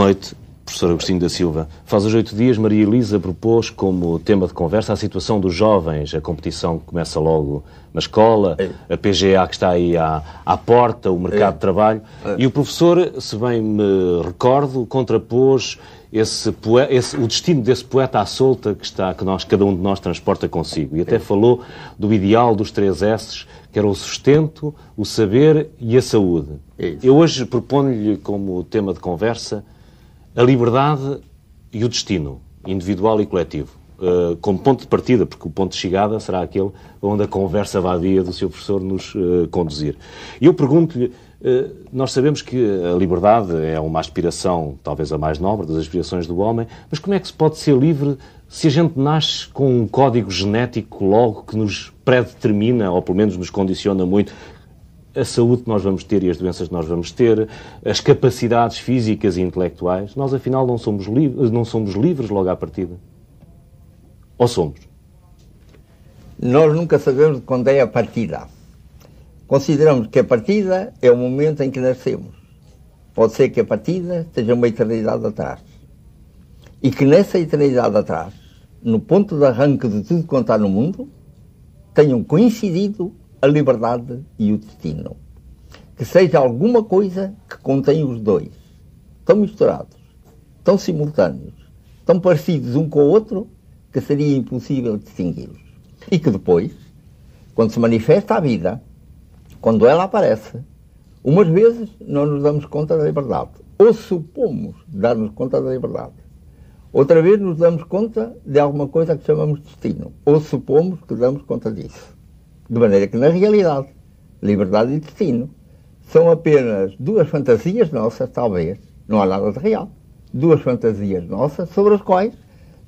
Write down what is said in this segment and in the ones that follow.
Noite, professor Agostinho da Silva. Faz os oito dias, Maria Elisa propôs como tema de conversa a situação dos jovens. A competição que começa logo na escola, a PGA que está aí à, à porta, o mercado de trabalho. E o professor, se bem me recordo, contrapôs esse, esse, o destino desse poeta à solta que, está, que nós, cada um de nós transporta consigo. E até falou do ideal dos três S's, que era o sustento, o saber e a saúde. Eu hoje proponho-lhe como tema de conversa a liberdade e o destino, individual e coletivo, uh, como ponto de partida, porque o ponto de chegada será aquele onde a conversa vadia do seu professor nos uh, conduzir. Eu pergunto-lhe, uh, nós sabemos que a liberdade é uma aspiração, talvez a mais nobre das aspirações do homem, mas como é que se pode ser livre se a gente nasce com um código genético logo que nos predetermina, ou pelo menos nos condiciona muito, a saúde que nós vamos ter e as doenças que nós vamos ter, as capacidades físicas e intelectuais, nós afinal não somos, não somos livres logo à partida? Ou somos? Nós nunca sabemos quando é a partida. Consideramos que a partida é o momento em que nascemos. Pode ser que a partida esteja uma eternidade atrás. E que nessa eternidade atrás, no ponto de arranque de tudo quanto há no mundo, tenham coincidido a liberdade e o destino. Que seja alguma coisa que contém os dois. Tão misturados, tão simultâneos, tão parecidos um com o outro, que seria impossível distingui-los. E que depois, quando se manifesta a vida, quando ela aparece, umas vezes não nos damos conta da liberdade, ou supomos dar-nos conta da liberdade. Outra vez nos damos conta de alguma coisa que chamamos destino, ou supomos que damos conta disso. De maneira que, na realidade, liberdade e destino são apenas duas fantasias nossas, talvez, não há nada de real. Duas fantasias nossas sobre as quais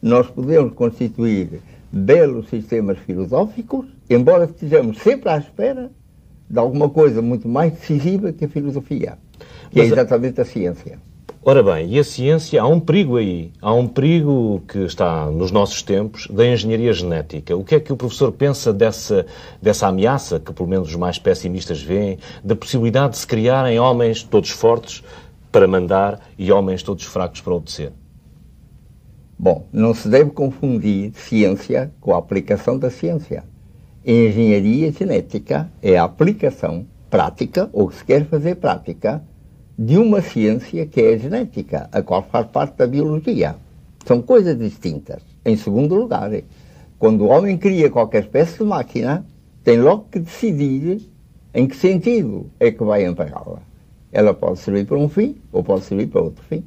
nós podemos constituir belos sistemas filosóficos, embora estejamos sempre à espera de alguma coisa muito mais decisiva que a filosofia, que é Mas, é exatamente a ciência. Ora bem, e a ciência, há um perigo aí. Há um perigo que está nos nossos tempos da engenharia genética. O que é que o professor pensa dessa, dessa ameaça, que pelo menos os mais pessimistas veem, da possibilidade de se criarem homens todos fortes para mandar e homens todos fracos para obedecer? Bom, não se deve confundir ciência com a aplicação da ciência. Engenharia genética é a aplicação prática, ou se quer fazer prática, de uma ciência que é a genética, a qual faz parte da biologia. São coisas distintas. Em segundo lugar, quando o homem cria qualquer espécie de máquina, tem logo que decidir em que sentido é que vai empregá-la. Ela pode servir para um fim ou pode servir para outro fim.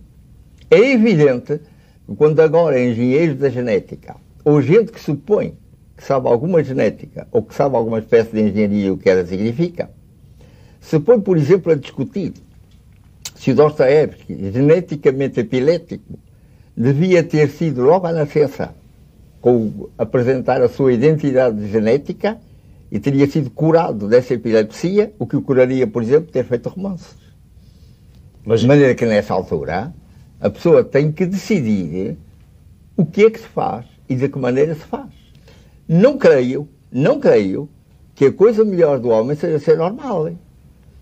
É evidente que quando agora engenheiros da genética, ou gente que supõe que sabe alguma genética ou que sabe alguma espécie de engenharia o que ela significa, se põe, por exemplo, a discutir se Dostoevsky, geneticamente epilético, devia ter sido logo à nascença com apresentar a sua identidade genética e teria sido curado dessa epilepsia, o que o curaria, por exemplo, ter feito romances. Mas... De maneira que nessa altura a pessoa tem que decidir o que é que se faz e de que maneira se faz. Não creio, não creio que a coisa melhor do homem seja ser normal. Hein?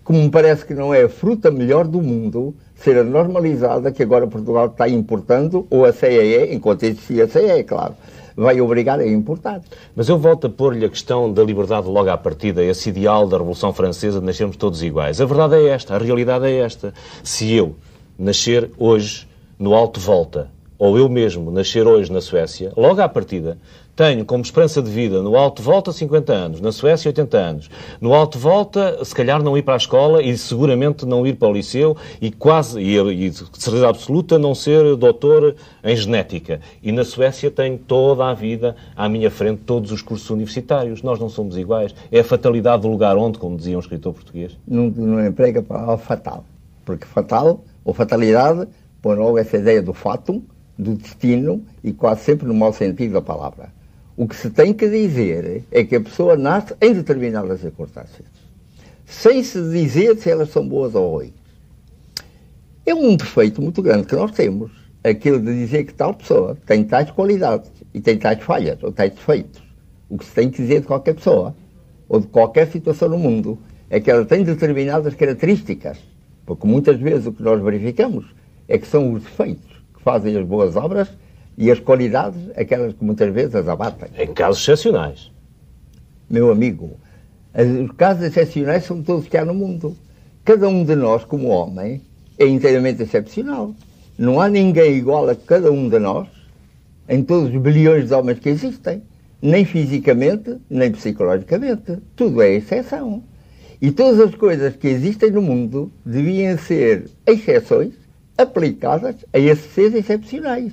Como me parece que não é a fruta melhor do mundo ser a normalizada que agora Portugal está importando, ou a CEE, enquanto existia a CEE, claro, vai obrigar a importar. Mas eu volto a pôr-lhe a questão da liberdade logo à partida, esse ideal da Revolução Francesa de nascermos todos iguais. A verdade é esta, a realidade é esta. Se eu nascer hoje no Alto Volta, ou eu mesmo nascer hoje na Suécia, logo à partida, tenho como esperança de vida no alto volta 50 anos, na Suécia 80 anos. No alto volta, se calhar não ir para a escola e seguramente não ir para o liceu e quase, e, e de certeza absoluta, não ser doutor em genética. E na Suécia tenho toda a vida à minha frente, todos os cursos universitários. Nós não somos iguais. É a fatalidade do lugar onde, como dizia um escritor português. Não, não emprega a palavra fatal. Porque fatal, ou fatalidade, põe logo essa ideia do fatum, do destino, e quase sempre no mau sentido da palavra. O que se tem que dizer é que a pessoa nasce em determinadas circunstâncias, sem se dizer se elas são boas ou ruins. É um defeito muito grande que nós temos, aquilo de dizer que tal pessoa tem tais qualidades e tem tais falhas ou tais defeitos. O que se tem que dizer de qualquer pessoa ou de qualquer situação no mundo é que ela tem determinadas características, porque muitas vezes o que nós verificamos é que são os defeitos que fazem as boas obras e as qualidades, aquelas que muitas vezes as abatem. Em casos excepcionais. Meu amigo, os casos excepcionais são todos que há no mundo. Cada um de nós, como homem, é inteiramente excepcional. Não há ninguém igual a cada um de nós, em todos os bilhões de homens que existem, nem fisicamente, nem psicologicamente. Tudo é exceção. E todas as coisas que existem no mundo deviam ser exceções aplicadas a esses seres excepcionais.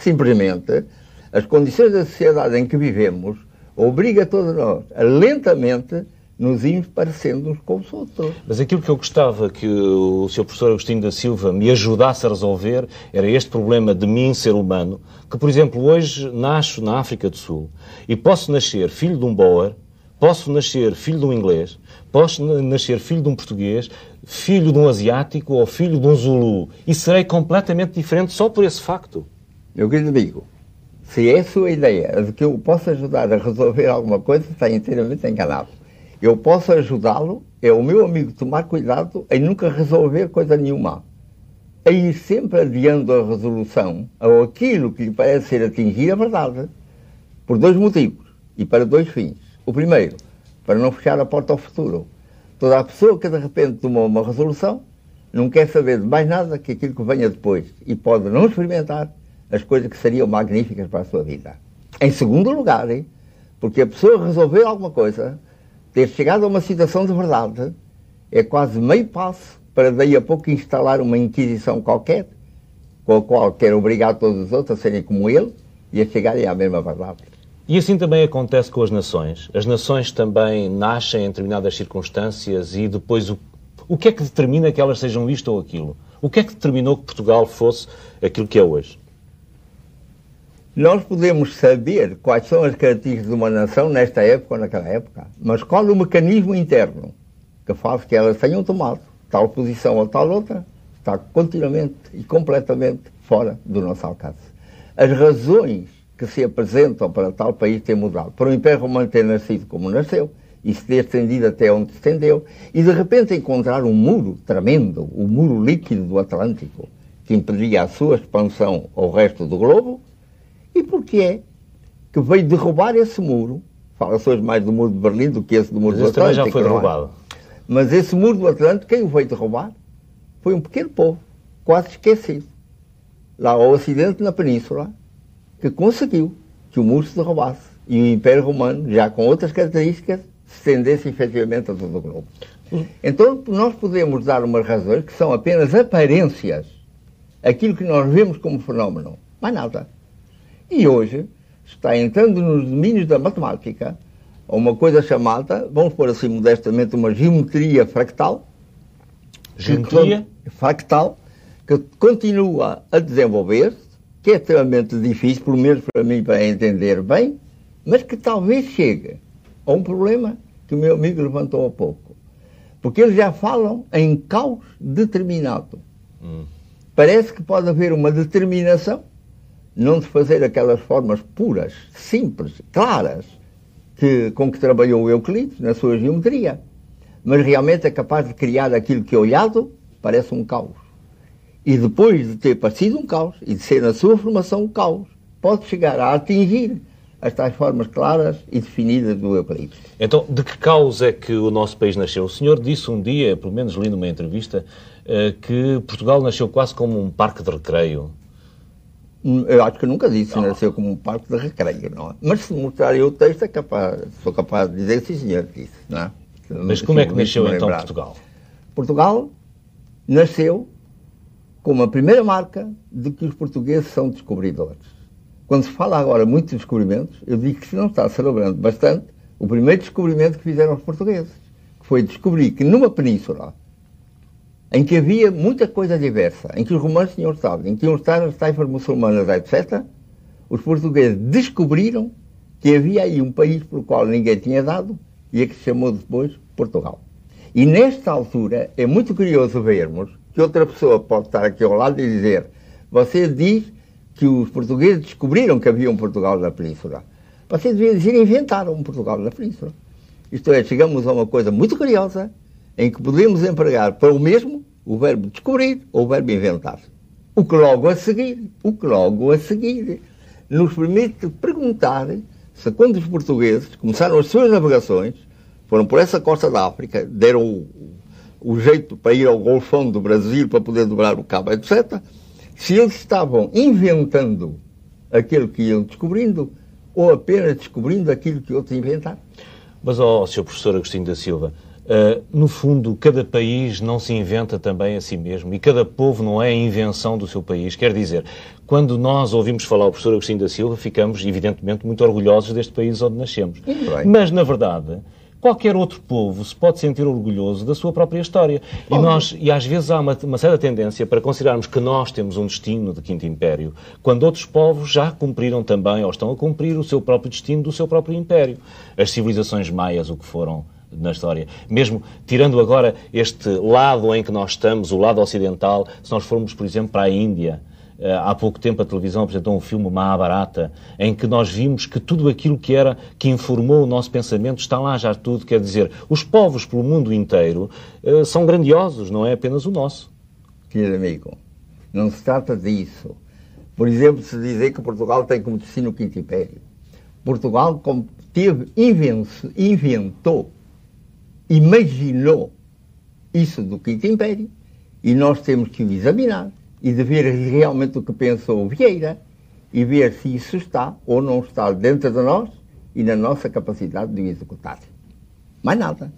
Simplesmente, as condições da sociedade em que vivemos obriga todos nós a lentamente nos irmos parecendo uns com os outros. Mas aquilo que eu gostava que o Sr. Professor Agostinho da Silva me ajudasse a resolver era este problema de mim, ser humano, que, por exemplo, hoje nasço na África do Sul e posso nascer filho de um Boer, posso nascer filho de um inglês, posso nascer filho de um português, filho de um asiático ou filho de um zulu e serei completamente diferente só por esse facto. Meu querido amigo, se é a sua ideia de que eu posso ajudar a resolver alguma coisa, está inteiramente enganado eu posso ajudá-lo, é o meu amigo tomar cuidado em nunca resolver coisa nenhuma. A ir sempre adiando a resolução ou aquilo que lhe parece ser atingir a verdade, por dois motivos e para dois fins. O primeiro, para não fechar a porta ao futuro. Toda a pessoa que de repente tomou uma resolução não quer saber de mais nada que aquilo que venha depois e pode não experimentar as coisas que seriam magníficas para a sua vida. Em segundo lugar, hein, porque a pessoa resolver alguma coisa ter chegado a uma situação de verdade é quase meio passo para daí a pouco instalar uma inquisição qualquer, com a qual quer obrigar todos os outros a serem como ele e a chegarem à mesma verdade. E assim também acontece com as nações. As nações também nascem em determinadas circunstâncias e depois o, o que é que determina que elas sejam isto ou aquilo? O que é que determinou que Portugal fosse aquilo que é hoje? Nós podemos saber quais são as características de uma nação nesta época ou naquela época, mas qual o mecanismo interno que faz que elas tenham tomado tal posição ou tal outra, está continuamente e completamente fora do nosso alcance. As razões que se apresentam para tal país ter mudado, para o Império Romano ter nascido como nasceu, e se ter estendido até onde se estendeu, e de repente encontrar um muro tremendo, o muro líquido do Atlântico, que impedia a sua expansão ao resto do globo, e porquê é que veio derrubar esse muro? Fala-se hoje mais do muro de Berlim do que esse do muro Mas do Atlântico. também já foi é? derrubado. Mas esse muro do Atlântico, quem o veio derrubar? Foi um pequeno povo, quase esquecido, lá ao ocidente, na península, que conseguiu que o muro se derrubasse e o Império Romano, já com outras características, se estendesse efetivamente a todo o globo. Então, nós podemos dar umas razões que são apenas aparências, aquilo que nós vemos como fenómeno, mais nada. E hoje está entrando nos domínios da matemática uma coisa chamada, vamos pôr assim modestamente, uma geometria fractal. Geometria? Que, fractal, que continua a desenvolver-se, que é extremamente difícil, pelo menos para mim, para entender bem, mas que talvez chegue a um problema que o meu amigo levantou há pouco. Porque eles já falam em caos determinado. Hum. Parece que pode haver uma determinação não de fazer aquelas formas puras, simples, claras, que, com que trabalhou Euclides na sua geometria, mas realmente é capaz de criar aquilo que, olhado, parece um caos. E depois de ter parecido um caos e de ser na sua formação um caos, pode chegar a atingir as tais formas claras e definidas do Euclides. Então, de que caos é que o nosso país nasceu? O senhor disse um dia, pelo menos li numa entrevista, eh, que Portugal nasceu quase como um parque de recreio. Eu acho que nunca disse, não. nasceu como um parque de recreio, não é? Mas se mostrarem o texto, é capaz, sou capaz de dizer que sim, senhor, disse, não é? Mas como é que nasceu então Portugal? Portugal nasceu como a primeira marca de que os portugueses são descobridores. Quando se fala agora muito de descobrimentos, eu digo que se não está celebrando bastante o primeiro descobrimento que fizeram os portugueses, que foi descobrir que numa península em que havia muita coisa diversa, em que os romanos tinham estado, em que tinham estado as taifas muçulmanas, etc., os portugueses descobriram que havia aí um país pelo qual ninguém tinha dado e a que se chamou depois Portugal. E nesta altura é muito curioso vermos que outra pessoa pode estar aqui ao lado e dizer: Você diz que os portugueses descobriram que havia um Portugal na Península. Você devia dizer inventaram um Portugal na Península. Isto é, chegamos a uma coisa muito curiosa em que podemos empregar para o mesmo o verbo descobrir ou o verbo inventar. O que logo a seguir, o que logo a seguir, nos permite perguntar se quando os portugueses começaram as suas navegações, foram por essa costa da África, deram o, o jeito para ir ao Golfão do Brasil para poder dobrar o cabo, etc., se eles estavam inventando aquilo que iam descobrindo ou apenas descobrindo aquilo que outros inventaram. Mas, ó, oh, Sr. Professor Agostinho da Silva, uh, no fundo, cada país não se inventa também a si mesmo e cada povo não é a invenção do seu país. Quer dizer, quando nós ouvimos falar o professor Agostinho da Silva, ficamos, evidentemente, muito orgulhosos deste país onde nascemos. Mas, na verdade, qualquer outro povo se pode sentir orgulhoso da sua própria história. E, nós, e às vezes há uma, uma certa tendência para considerarmos que nós temos um destino de Quinto Império, quando outros povos já cumpriram também, ou estão a cumprir, o seu próprio destino do seu próprio império. As civilizações maias, o que foram na história. Mesmo tirando agora este lado em que nós estamos, o lado ocidental, se nós formos, por exemplo, para a Índia, eh, há pouco tempo a televisão apresentou um filme Mahabharata, em que nós vimos que tudo aquilo que era, que informou o nosso pensamento, está lá já tudo. Quer dizer, os povos pelo mundo inteiro uh, são grandiosos, não é apenas o nosso. Querido amigo, não se trata disso. Por exemplo, se dizer que Portugal tem como destino o Quinto Império. Portugal teve, inventou, imaginou isso do Quinto Império e nós temos que o examinar e de ver realmente o que pensou Vieira e ver se isso está ou não está dentro de nós e na nossa capacidade de o executar. Mais nada.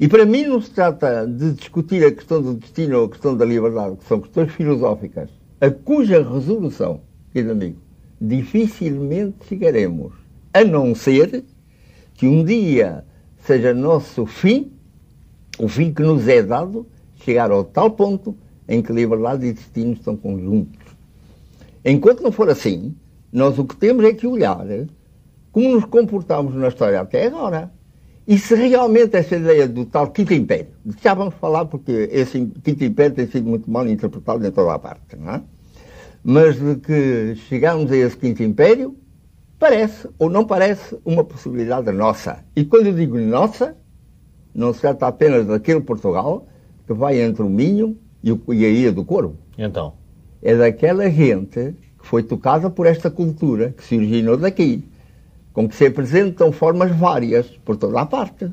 E para mim não se trata de discutir a questão do destino ou a questão da liberdade, que são questões filosóficas, a cuja resolução, querido amigo, dificilmente chegaremos, a não ser que um dia seja nosso fim, o fim que nos é dado, chegar ao tal ponto em que liberdade e destino estão conjuntos. Enquanto não for assim, nós o que temos é que olhar como nos comportamos na história até agora. E se realmente essa ideia do tal Quinto Império, já vamos falar porque esse Quinto Império tem sido muito mal interpretado em toda a parte, não é? Mas de que chegamos a esse Quinto Império, parece ou não parece uma possibilidade nossa. E quando eu digo nossa, não se trata apenas daquele Portugal que vai entre o Minho e, o, e a Ilha do Corvo. Então? É daquela gente que foi tocada por esta cultura, que se originou daqui, com que se apresentam formas várias por toda a parte.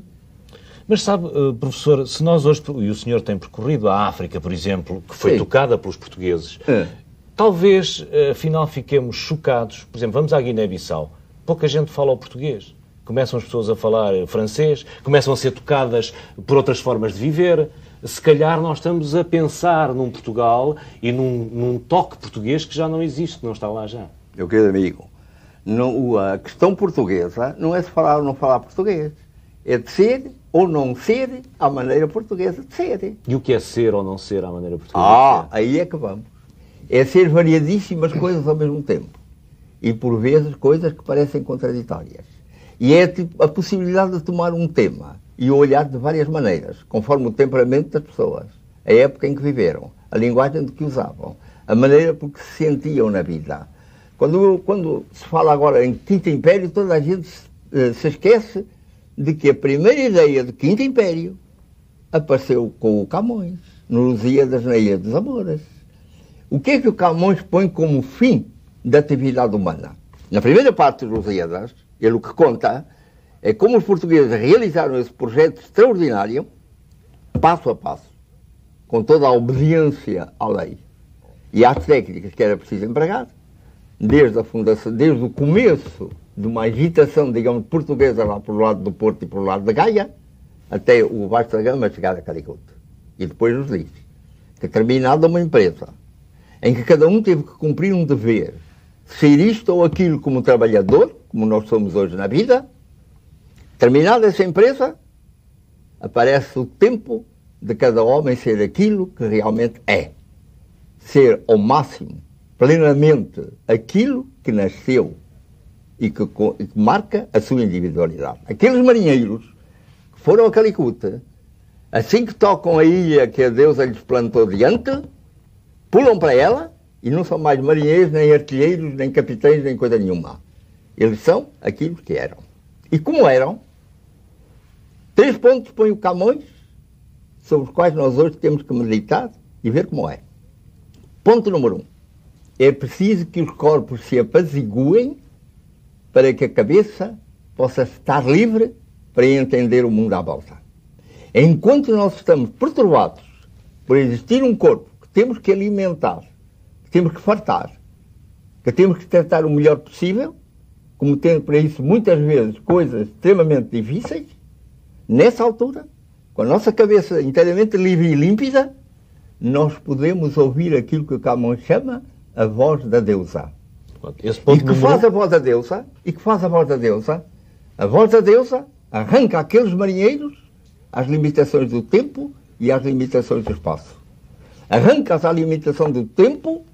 Mas sabe, eh, professor, se nós hoje, e o senhor tem percorrido a África, por exemplo, que foi Sim. tocada pelos portugueses, é. Talvez, eh, afinal, fiquemos chocados. Por exemplo, vamos à Guiné-Bissau. Pouca gente fala o português. Começam as pessoas a falar francês, começam a ser tocadas por outras formas de viver se calhar nós estamos a pensar num Portugal e num, num toque português que já não existe, que não está lá já. Meu querido amigo, não, a questão portuguesa não é se falar ou não falar português. É de ser ou não ser à maneira portuguesa de ser. E o que é ser ou não ser à maneira portuguesa ah? Ah, aí é que vamos. É ser variadíssimas coisas ao mesmo tempo. E por vezes coisas que parecem contraditórias. E é tipo, a possibilidade de tomar um tema e olhar de várias maneiras, conforme o temperamento das pessoas, a época em que viveram, a linguagem de que usavam, a maneira por que se sentiam na vida. Quando, quando se fala agora em Quinto Império, toda a gente se, eh, se esquece de que a primeira ideia de Quinto Império apareceu com o Camões, no Lusíadas na Ilha dos Amores. O que é que o Camões põe como fim da atividade humana? Na primeira parte dos Lusíadas, ele o que conta é como os portugueses realizaram esse projeto extraordinário, passo a passo, com toda a obediência à lei e às técnicas que era preciso empregar, desde a fundação, desde o começo de uma agitação, digamos, portuguesa lá pelo lado do Porto e pelo lado da Gaia, até o Vasco da Gama chegar a Caricote. E depois os livros. Que terminada uma empresa em que cada um teve que cumprir um dever, ser isto ou aquilo como trabalhador, como nós somos hoje na vida, Terminada essa empresa, aparece o tempo de cada homem ser aquilo que realmente é. Ser ao máximo, plenamente, aquilo que nasceu e que, e que marca a sua individualidade. Aqueles marinheiros que foram a Calicuta, assim que tocam a ilha que a deusa lhes plantou diante, pulam para ela e não são mais marinheiros, nem artilheiros, nem capitães, nem coisa nenhuma. Eles são aquilo que eram. E como eram, três pontos põe o Camões, sobre os quais nós hoje temos que meditar e ver como é. Ponto número um. É preciso que os corpos se apaziguem para que a cabeça possa estar livre para entender o mundo à volta. Enquanto nós estamos perturbados por existir um corpo temos que alimentar, temos que fartar, que temos que tratar o melhor possível, como tendo para isso muitas vezes coisas extremamente difíceis, nessa altura, com a nossa cabeça inteiramente livre e límpida, nós podemos ouvir aquilo que o Camões chama a voz da deusa. e que faz a voz da deusa, e que faz a voz da deusa, a voz da deusa arranca aqueles marinheiros às limitações do tempo e às limitações do espaço. Arranca-as à limitação do tempo,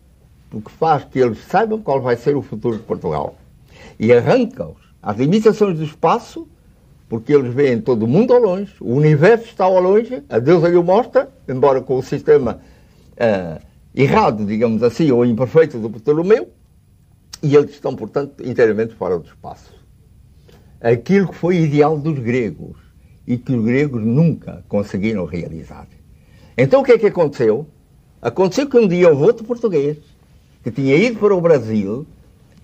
porque faz que eles saibam qual vai ser o futuro de Portugal. E arranca-os às limitações do espaço, porque eles veem todo o mundo ao longe, o universo está ao longe, a deusa lhe mostra, embora com o sistema uh, errado, digamos assim, ou imperfeito do Ptolomeu, e eles estão, portanto, inteiramente fora do espaço. Aquilo que foi ideal dos gregos e que os gregos nunca conseguiram realizar. Então o que é que aconteceu? Aconteceu que um dia houve outro português que tinha ido para o Brasil,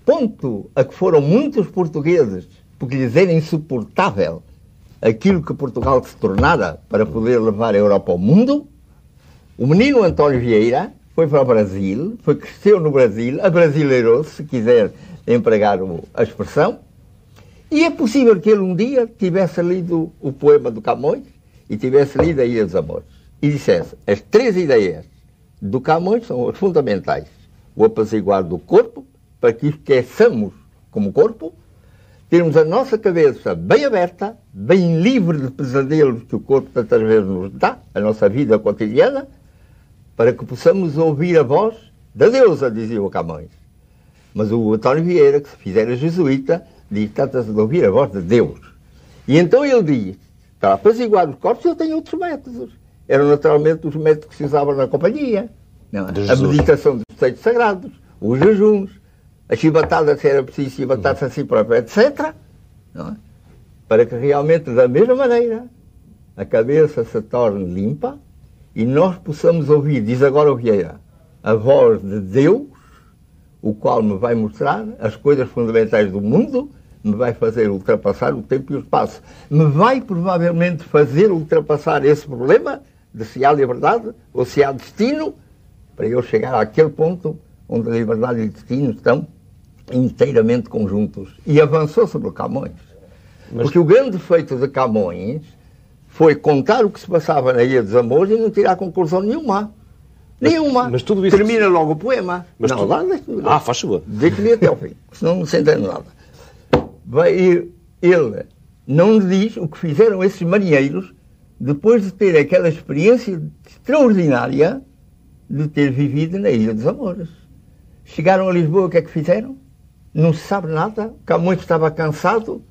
ponto a que foram muitos portugueses porque lhes era insuportável aquilo que Portugal se tornara para poder levar a Europa ao mundo, o menino António Vieira foi para o Brasil, foi, cresceu no Brasil, abrasileirou-se, se quiser empregar a expressão, e é possível que ele um dia tivesse lido o poema do Camões e tivesse lido a Ilha dos Amores e dissesse: as três ideias do Camões são as fundamentais. O apaziguar do corpo, para que esqueçamos como corpo, termos a nossa cabeça bem aberta, bem livre de pesadelos que o corpo tantas vezes nos dá, a nossa vida cotidiana, para que possamos ouvir a voz da deusa, dizia o Camões. Mas o António Vieira, que se fizera jesuíta, diz, trata-se de ouvir a voz de Deus. E então ele diz, para apaziguar os corpos, eu tenho outros métodos. Eram naturalmente os métodos que se usavam na companhia. Não, é? a meditação dos textos sagrados, os jejuns, a chibatada se era preciso chibatar-se a si próprio, etc. É? Para que realmente, da mesma maneira, a cabeça se torne limpa e nós possamos ouvir, diz agora o Vieira, a voz de Deus, o qual me vai mostrar as coisas fundamentais do mundo, me vai fazer ultrapassar o tempo e o espaço. Me vai provavelmente fazer ultrapassar esse problema de se há liberdade ou se há destino, para eu chegar àquele ponto onde a liberdade e o destino estão inteiramente conjuntos. E avançou sobre o Camões. Mas... Porque o grande feito de Camões foi contar o que se passava na Ilha dos Amores e não tirar conclusão nenhuma. Mas, nenhuma. Mas tudo isso Termina logo o poema. Mas não, tu... lá, Ah, faz favor. Deixa-lhe até ao fim, senão não se entende nada. Vai, ele não diz o que fizeram esses marinheiros depois de ter aquela experiência extraordinária de ter vivido na Ilha dos Amores. Chegaram a Lisboa, o que é que fizeram? não se sabe nada, Camões estava cansado,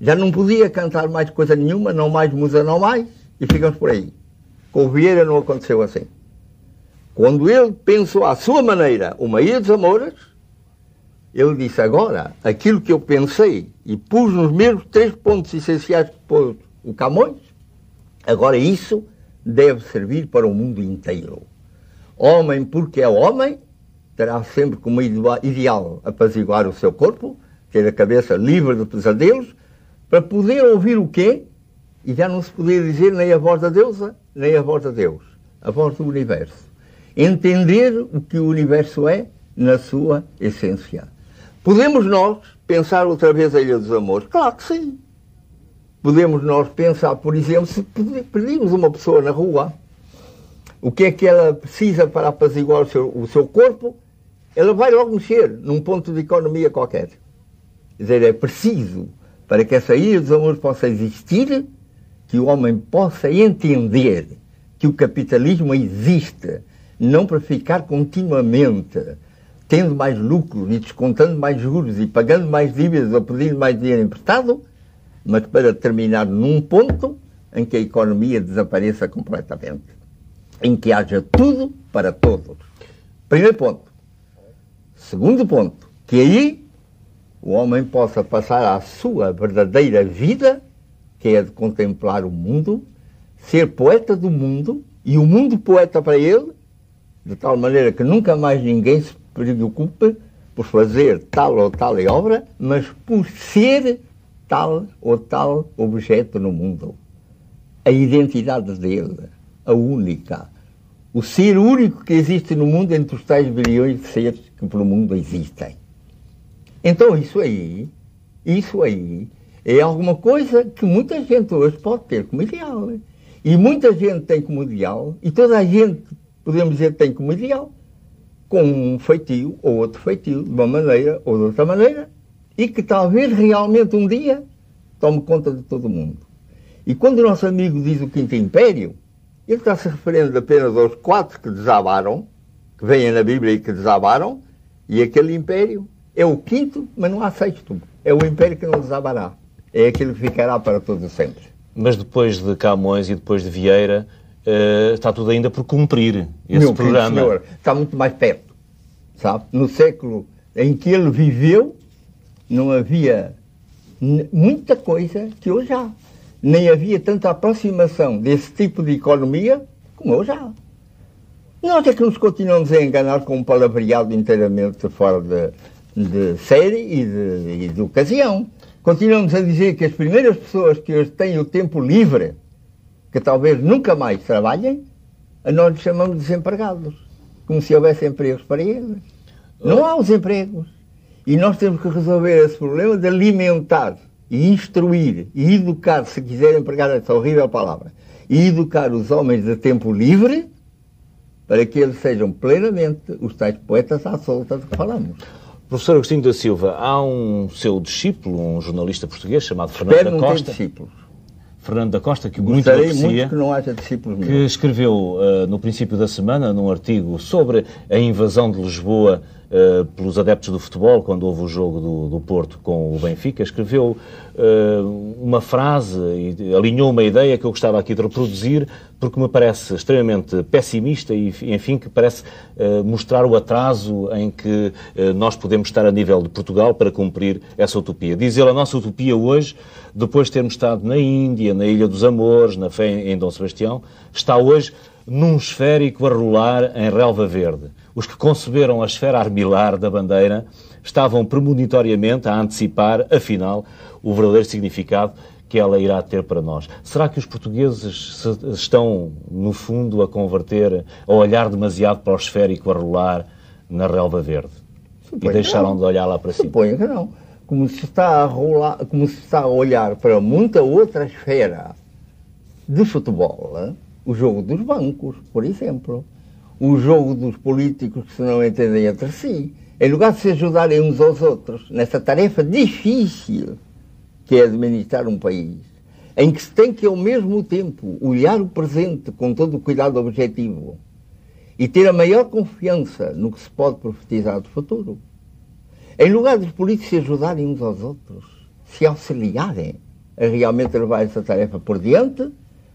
já não podia cantar mais coisa nenhuma, não mais musa, não mais, e ficamos por aí. Com o Vieira não aconteceu assim. Quando ele pensou à sua maneira uma Ilha dos Amores, ele disse agora, aquilo que eu pensei e pus nos mesmos três pontos essenciais que pôs o Camões, agora isso deve servir para o mundo inteiro. Homem porque é homem, terá sempre como ideal apaziguar o seu corpo, ter a cabeça livre de pesadelos, para poder ouvir o quê? E já não se podia dizer nem a voz da deusa, nem a voz de Deus, a voz do universo. Entender o que o universo é na sua essência. Podemos nós pensar outra vez a Ilha dos Amores? Claro que sim. Podemos nós pensar, por exemplo, se pedimos uma pessoa na rua, o que é que ela precisa para apaziguar o seu, o seu corpo, ela vai logo mexer num ponto de economia qualquer. Quer dizer, é preciso, para que essa ilha dos amores possa existir, que o homem possa entender que o capitalismo existe, não para ficar continuamente tendo mais lucros e descontando mais juros e pagando mais dívidas ou pedindo mais dinheiro emprestado, mas para terminar num ponto em que a economia desapareça completamente, em que haja tudo para todos. Primeiro ponto. Segundo ponto, que aí o homem possa passar a sua verdadeira vida, que é de contemplar o mundo, ser poeta do mundo, e o mundo poeta para ele, de tal maneira que nunca mais ninguém se preocupe por fazer tal ou tal obra, mas por ser tal ou tal objeto no mundo. A identidade dele, a única. O ser único que existe no mundo entre os tais bilhões de seres que pelo mundo existem. Então isso aí, isso aí, é alguma coisa que muita gente hoje pode ter como ideal. E muita gente tem como ideal, e toda a gente, podemos dizer, tem como ideal, com um feitio ou outro feitio, de uma maneira ou de outra maneira, e que talvez realmente um dia tome conta de todo mundo. E quando o nosso amigo diz o Quinto Império, ele está se referindo apenas aos quatro que desabaram, que vêm na Bíblia e que desabaram, e aquele império é o quinto, mas não há sexto. É o império que não desabará. É aquele que ficará para todos sempre. Mas depois de Camões e depois de Vieira, uh, está tudo ainda por cumprir esse Meu programa. Senhor, está muito mais perto. Sabe? No século em que ele viveu, não havia muita coisa que hoje há. Nem havia tanta aproximação desse tipo de economia como hoje há. Nós é que nos continuamos a enganar com um palavreado inteiramente fora de, de série e de, e de ocasião. Continuamos a dizer que as primeiras pessoas que hoje têm o tempo livre, que talvez nunca mais trabalhem, nós lhes chamamos de desempregados. Como se houvesse empregos para eles. Não há os empregos. E nós temos que resolver esse problema de alimentar e instruir e educar, se quiserem empregar essa horrível palavra, e educar os homens de tempo livre para que eles sejam plenamente os tais poetas à solta de que falamos. Professor Agostinho da Silva, há um seu discípulo, um jornalista português chamado Fernando Espero da Costa. discípulos. Fernando da Costa, que muito aprecia, muito que, não haja discípulos que escreveu uh, no princípio da semana, num artigo sobre a invasão de Lisboa uh, pelos adeptos do futebol, quando houve o jogo do, do Porto com o Benfica, escreveu uh, uma frase e alinhou uma ideia que eu gostava aqui de reproduzir, porque me parece extremamente pessimista e, enfim, que parece mostrar o atraso em que nós podemos estar a nível de Portugal para cumprir essa utopia. Diz ele, a nossa utopia hoje, depois de termos estado na Índia, na Ilha dos Amores, na fé em Dom Sebastião, está hoje num esférico a rolar em relva verde. Os que conceberam a esfera armilar da bandeira estavam premonitoriamente a antecipar, afinal, o verdadeiro significado que ela irá ter para nós. Será que os portugueses estão, no fundo, a converter, a olhar demasiado para o esférico a rolar na relva verde? Suponho e deixaram de olhar lá para cima? Suponho que não. Como se está a rolar, como se está a olhar para muita outra esfera de futebol, o jogo dos bancos, por exemplo, o jogo dos políticos que se não entendem entre si, em lugar de se ajudarem uns aos outros nessa tarefa difícil que é administrar um país, em que se tem que ao mesmo tempo olhar o presente com todo o cuidado objetivo e ter a maior confiança no que se pode profetizar do futuro. Em lugar dos políticos se ajudarem uns aos outros, se auxiliarem a realmente levar essa tarefa por diante,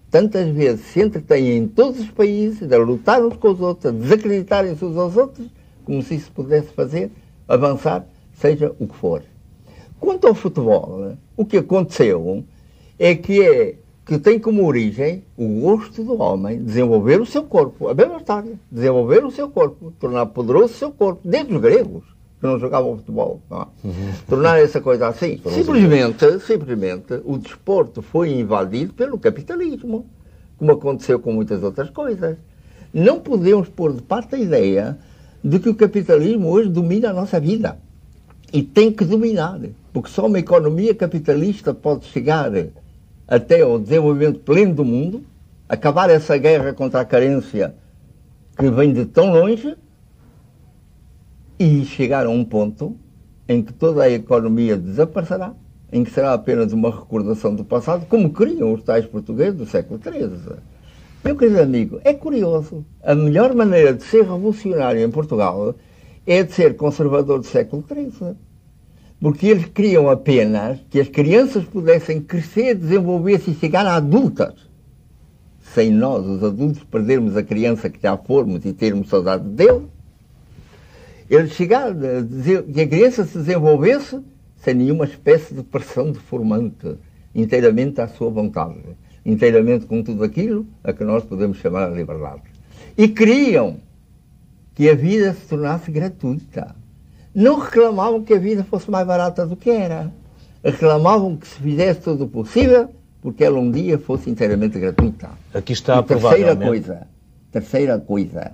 tantas vezes se entretêm em todos os países a lutar uns com os outros, a desacreditarem-se uns aos outros, como se isso pudesse fazer avançar, seja o que for. Quanto ao futebol, o que aconteceu é que é que tem como origem o gosto do homem desenvolver o seu corpo, a mesma história, desenvolver o seu corpo, tornar poderoso o seu corpo, desde os gregos, que não jogavam futebol, não é? uhum. tornar essa coisa assim. Simplesmente, simplesmente, o desporto foi invadido pelo capitalismo, como aconteceu com muitas outras coisas. Não podemos pôr de parte a ideia de que o capitalismo hoje domina a nossa vida. E tem que dominar, porque só uma economia capitalista pode chegar até ao desenvolvimento pleno do mundo, acabar essa guerra contra a carência que vem de tão longe e chegar a um ponto em que toda a economia desaparecerá, em que será apenas uma recordação do passado, como queriam os tais portugueses do século XIII. Meu querido amigo, é curioso. A melhor maneira de ser revolucionário em Portugal é de ser conservador do século XIII. Porque eles queriam apenas que as crianças pudessem crescer, desenvolver-se e chegar a adultas. Sem nós, os adultos, perdermos a criança que já formos e termos saudade dele, ele chegar que a criança se desenvolvesse sem nenhuma espécie de pressão deformante, inteiramente à sua vontade, inteiramente com tudo aquilo a que nós podemos chamar a liberdade. E queriam que a vida se tornasse gratuita. Não reclamavam que a vida fosse mais barata do que era. Reclamavam que se fizesse tudo o possível porque ela um dia fosse inteiramente gratuita. Aqui está e terceira coisa, terceira coisa,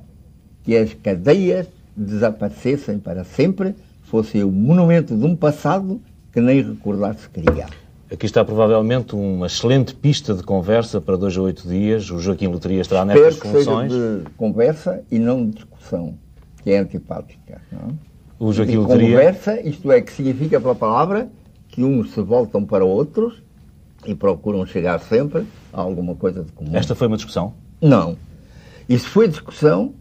que as cadeias desaparecessem para sempre, fosse o monumento de um passado que nem recordar se queria. Aqui está provavelmente uma excelente pista de conversa para dois a oito dias. O Joaquim Loteria estará nestas Espero que funções. Seja de conversa e não de discussão, que é antipática. Não? O Joaquim Loteria. Conversa, isto é, que significa pela palavra que uns se voltam para outros e procuram chegar sempre a alguma coisa de comum. Esta foi uma discussão? Não. Isso foi discussão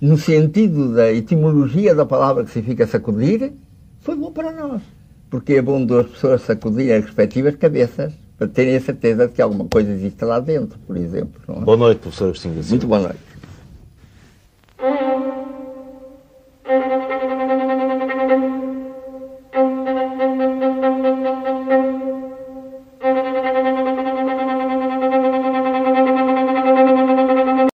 no sentido da etimologia da palavra que significa sacudir, foi bom para nós porque é bom duas pessoas sacudirem as respectivas cabeças para terem a certeza de que alguma coisa existe lá dentro, por exemplo. É? Boa noite, professor Agostinho Muito boa noite.